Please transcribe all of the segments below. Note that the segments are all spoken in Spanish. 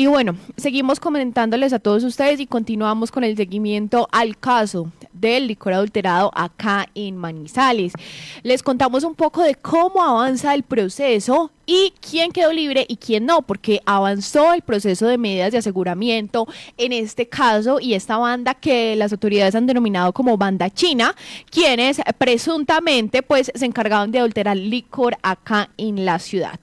Y bueno, seguimos comentándoles a todos ustedes y continuamos con el seguimiento al caso del licor adulterado acá en Manizales. Les contamos un poco de cómo avanza el proceso y quién quedó libre y quién no, porque avanzó el proceso de medidas de aseguramiento en este caso y esta banda que las autoridades han denominado como banda china, quienes presuntamente pues se encargaban de adulterar licor acá en la ciudad.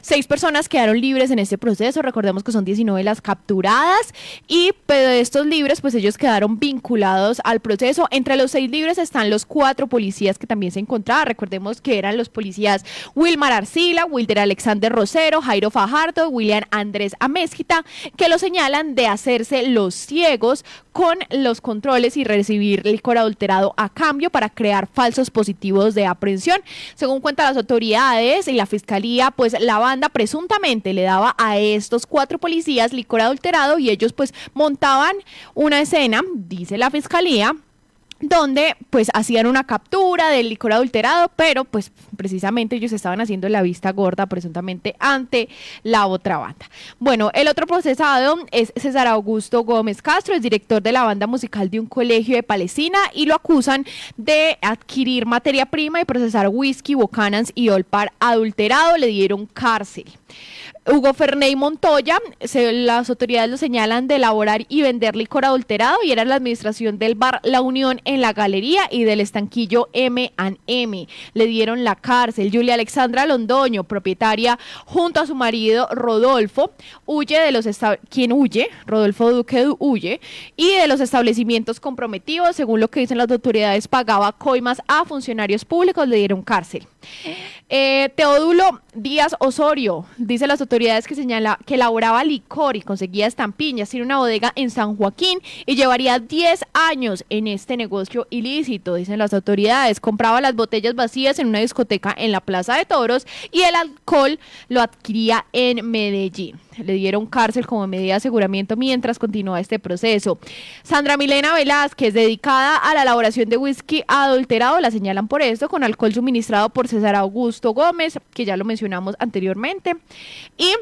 Seis personas quedaron libres en este proceso, recordemos que son 19 las capturadas y pero de estos libres pues ellos quedaron vinculados al proceso. Entre los seis libres están los cuatro policías que también se encontraban, recordemos que eran los policías Wilmar Arcila, Wilder Alexander Rosero, Jairo Fajardo, William Andrés Amezquita, que lo señalan de hacerse los ciegos con los controles y recibir licor adulterado a cambio para crear falsos positivos de aprehensión. Según cuentan las autoridades y la fiscalía, pues la banda presuntamente le daba a estos cuatro policías licor adulterado y ellos pues montaban una escena, dice la fiscalía, donde pues hacían una captura del licor adulterado, pero pues precisamente ellos estaban haciendo la vista gorda presuntamente ante la otra banda. Bueno, el otro procesado es César Augusto Gómez Castro, es director de la banda musical de un colegio de Palestina y lo acusan de adquirir materia prima y procesar whisky, bocanans y olpar adulterado, le dieron cárcel. Hugo Ferney Montoya, las autoridades lo señalan de elaborar y vender licor adulterado y era la administración del bar La Unión en la galería y del estanquillo M&M. Le dieron la cárcel. Julia Alexandra Londoño, propietaria junto a su marido Rodolfo, huye de los quien huye, Rodolfo Duque huye, y de los establecimientos comprometidos, según lo que dicen las autoridades, pagaba coimas a funcionarios públicos, le dieron cárcel. Eh, Teodulo Díaz Osorio, dice las autoridades que señala que elaboraba licor y conseguía estampiñas, tiene una bodega en San Joaquín y llevaría 10 años en este negocio ilícito, dicen las autoridades. Compraba las botellas vacías en una discoteca en la Plaza de Toros y el alcohol lo adquiría en Medellín. Le dieron cárcel como medida de aseguramiento mientras continúa este proceso. Sandra Milena Velázquez, dedicada a la elaboración de whisky adulterado, la señalan por esto, con alcohol suministrado por César Augusto Gómez, que ya lo mencionamos anteriormente. Y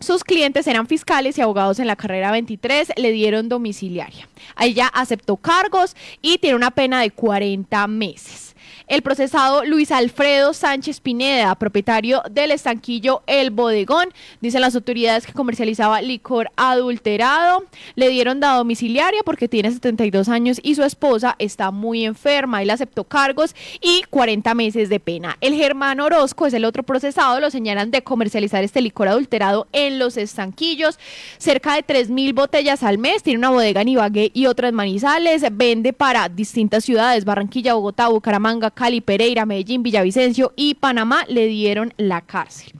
sus clientes eran fiscales y abogados en la carrera 23, le dieron domiciliaria. Ella aceptó cargos y tiene una pena de 40 meses. El procesado Luis Alfredo Sánchez Pineda, propietario del estanquillo El Bodegón, dicen las autoridades que comercializaba licor adulterado. Le dieron la domiciliaria porque tiene 72 años y su esposa está muy enferma. Él aceptó cargos y 40 meses de pena. El Germán Orozco es el otro procesado. Lo señalan de comercializar este licor adulterado en los estanquillos. Cerca de 3 mil botellas al mes. Tiene una bodega en Ibagué y otra en Manizales. Vende para distintas ciudades: Barranquilla, Bogotá, Bucaramanga, Cali, Pereira, Medellín, Villavicencio y Panamá le dieron la cárcel.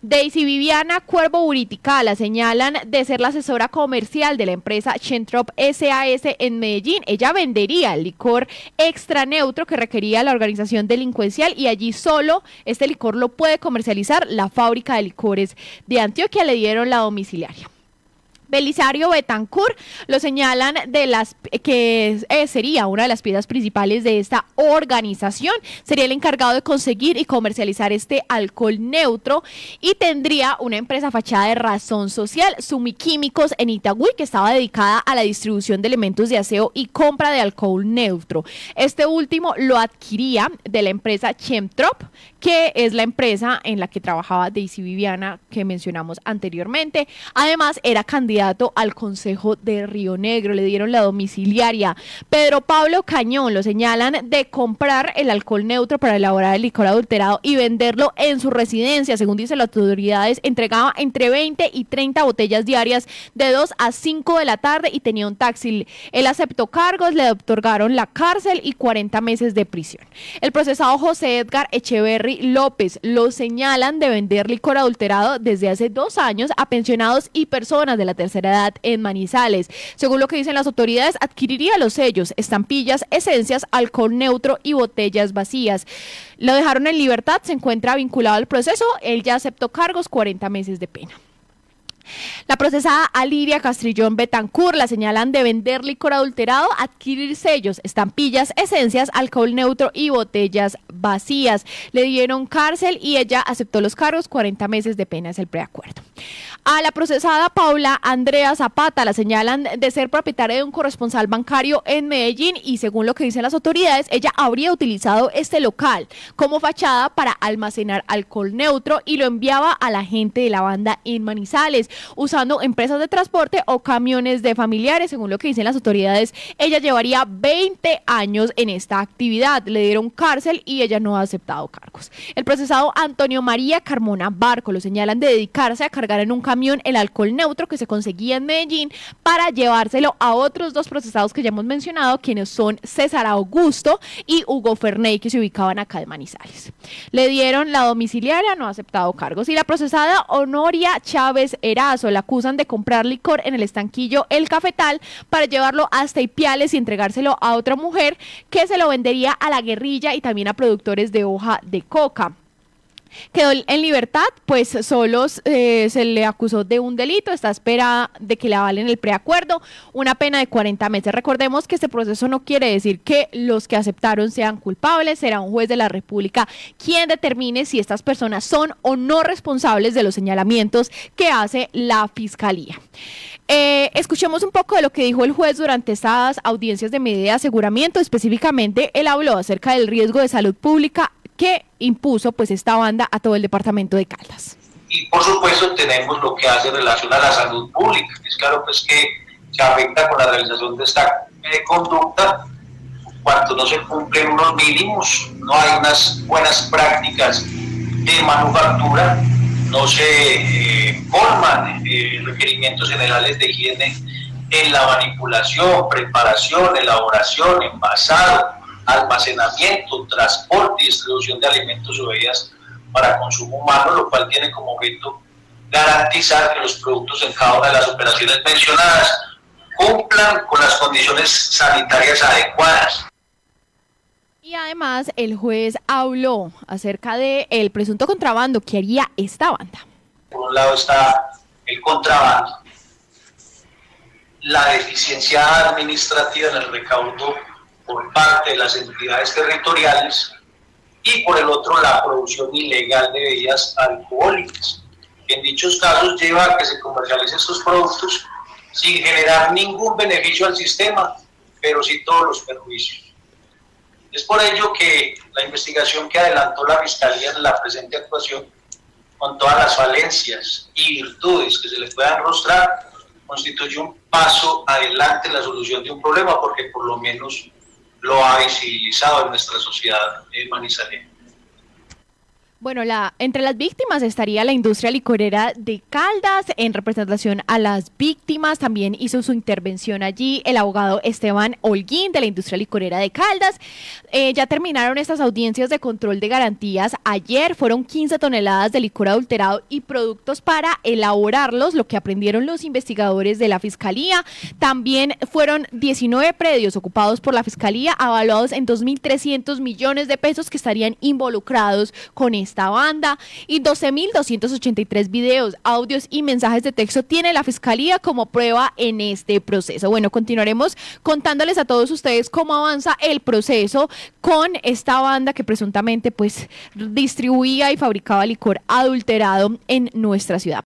Daisy Viviana Cuervo Buritica la señalan de ser la asesora comercial de la empresa Chentrop SAS en Medellín. Ella vendería el licor extra neutro que requería la organización delincuencial y allí solo este licor lo puede comercializar la fábrica de licores de Antioquia. Le dieron la domiciliaria. Belisario Betancourt lo señalan de las que eh, sería una de las piezas principales de esta organización. Sería el encargado de conseguir y comercializar este alcohol neutro y tendría una empresa fachada de razón social, Sumiquímicos en Itagüí, que estaba dedicada a la distribución de elementos de aseo y compra de alcohol neutro. Este último lo adquiría de la empresa Chemtrop, que es la empresa en la que trabajaba Daisy Viviana que mencionamos anteriormente. Además, era candidato al Consejo de Río Negro, le dieron la domiciliaria. Pedro Pablo Cañón lo señalan de comprar el alcohol neutro para elaborar el licor adulterado y venderlo en su residencia. Según dicen las autoridades, entregaba entre 20 y 30 botellas diarias de 2 a 5 de la tarde y tenía un taxi. Él aceptó cargos, le otorgaron la cárcel y 40 meses de prisión. El procesado José Edgar Echeverry López lo señalan de vender licor adulterado desde hace dos años a pensionados y personas de la tercera edad en Manizales. Según lo que dicen las autoridades, adquiriría los sellos, estampillas, esencias, alcohol neutro y botellas vacías. Lo dejaron en libertad, se encuentra vinculado al proceso, él ya aceptó cargos, 40 meses de pena. La procesada Aliria Castrillón Betancur la señalan de vender licor adulterado, adquirir sellos, estampillas, esencias, alcohol neutro y botellas vacías. Le dieron cárcel y ella aceptó los cargos, 40 meses de pena es el preacuerdo. A la procesada Paula Andrea Zapata la señalan de ser propietaria de un corresponsal bancario en Medellín y según lo que dicen las autoridades, ella habría utilizado este local como fachada para almacenar alcohol neutro y lo enviaba a la gente de la banda en Manizales usando empresas de transporte o camiones de familiares. Según lo que dicen las autoridades, ella llevaría 20 años en esta actividad. Le dieron cárcel y ella no ha aceptado cargos. El procesado Antonio María Carmona Barco lo señalan de dedicarse a cargar en un camión el alcohol neutro que se conseguía en Medellín para llevárselo a otros dos procesados que ya hemos mencionado, quienes son César Augusto y Hugo Ferney, que se ubicaban acá de Manizales. Le dieron la domiciliaria, no ha aceptado cargos. Y la procesada Honoria Chávez era la acusan de comprar licor en el estanquillo El Cafetal para llevarlo hasta Ipiales y entregárselo a otra mujer que se lo vendería a la guerrilla y también a productores de hoja de coca. Quedó en libertad, pues solo eh, se le acusó de un delito, está espera de que le avalen el preacuerdo, una pena de 40 meses. Recordemos que este proceso no quiere decir que los que aceptaron sean culpables, será un juez de la República quien determine si estas personas son o no responsables de los señalamientos que hace la Fiscalía. Eh, escuchemos un poco de lo que dijo el juez durante estas audiencias de medida de aseguramiento. Específicamente, él habló acerca del riesgo de salud pública que impuso pues esta banda a todo el departamento de Caldas. Y por supuesto tenemos lo que hace relación a la salud pública, es claro pues que se afecta con la realización de esta eh, conducta cuando no se cumplen unos mínimos, no hay unas buenas prácticas de manufactura, no se eh, forman eh, requerimientos generales de higiene en la manipulación, preparación, elaboración, envasado, almacenamiento, transporte y distribución de alimentos o bebidas para consumo humano, lo cual tiene como objeto garantizar que los productos en cada una de las operaciones mencionadas cumplan con las condiciones sanitarias adecuadas. Y además el juez habló acerca del el presunto contrabando que haría esta banda. Por un lado está el contrabando, la deficiencia administrativa en el recaudo por parte de las entidades territoriales y por el otro la producción ilegal de bebidas alcohólicas, en dichos casos lleva a que se comercialicen estos productos sin generar ningún beneficio al sistema, pero sí todos los perjuicios. Es por ello que la investigación que adelantó la Fiscalía en la presente actuación, con todas las falencias y virtudes que se les puedan mostrar, constituye un paso adelante en la solución de un problema, porque por lo menos lo ha visibilizado en nuestra sociedad en manizaleña. Bueno, la, entre las víctimas estaría la industria licorera de Caldas en representación a las víctimas. También hizo su intervención allí el abogado Esteban Holguín de la industria licorera de Caldas. Eh, ya terminaron estas audiencias de control de garantías. Ayer fueron 15 toneladas de licor adulterado y productos para elaborarlos, lo que aprendieron los investigadores de la Fiscalía. También fueron 19 predios ocupados por la Fiscalía, avaluados en 2.300 millones de pesos que estarían involucrados con esto esta banda y 12.283 videos, audios y mensajes de texto tiene la Fiscalía como prueba en este proceso. Bueno, continuaremos contándoles a todos ustedes cómo avanza el proceso con esta banda que presuntamente pues distribuía y fabricaba licor adulterado en nuestra ciudad.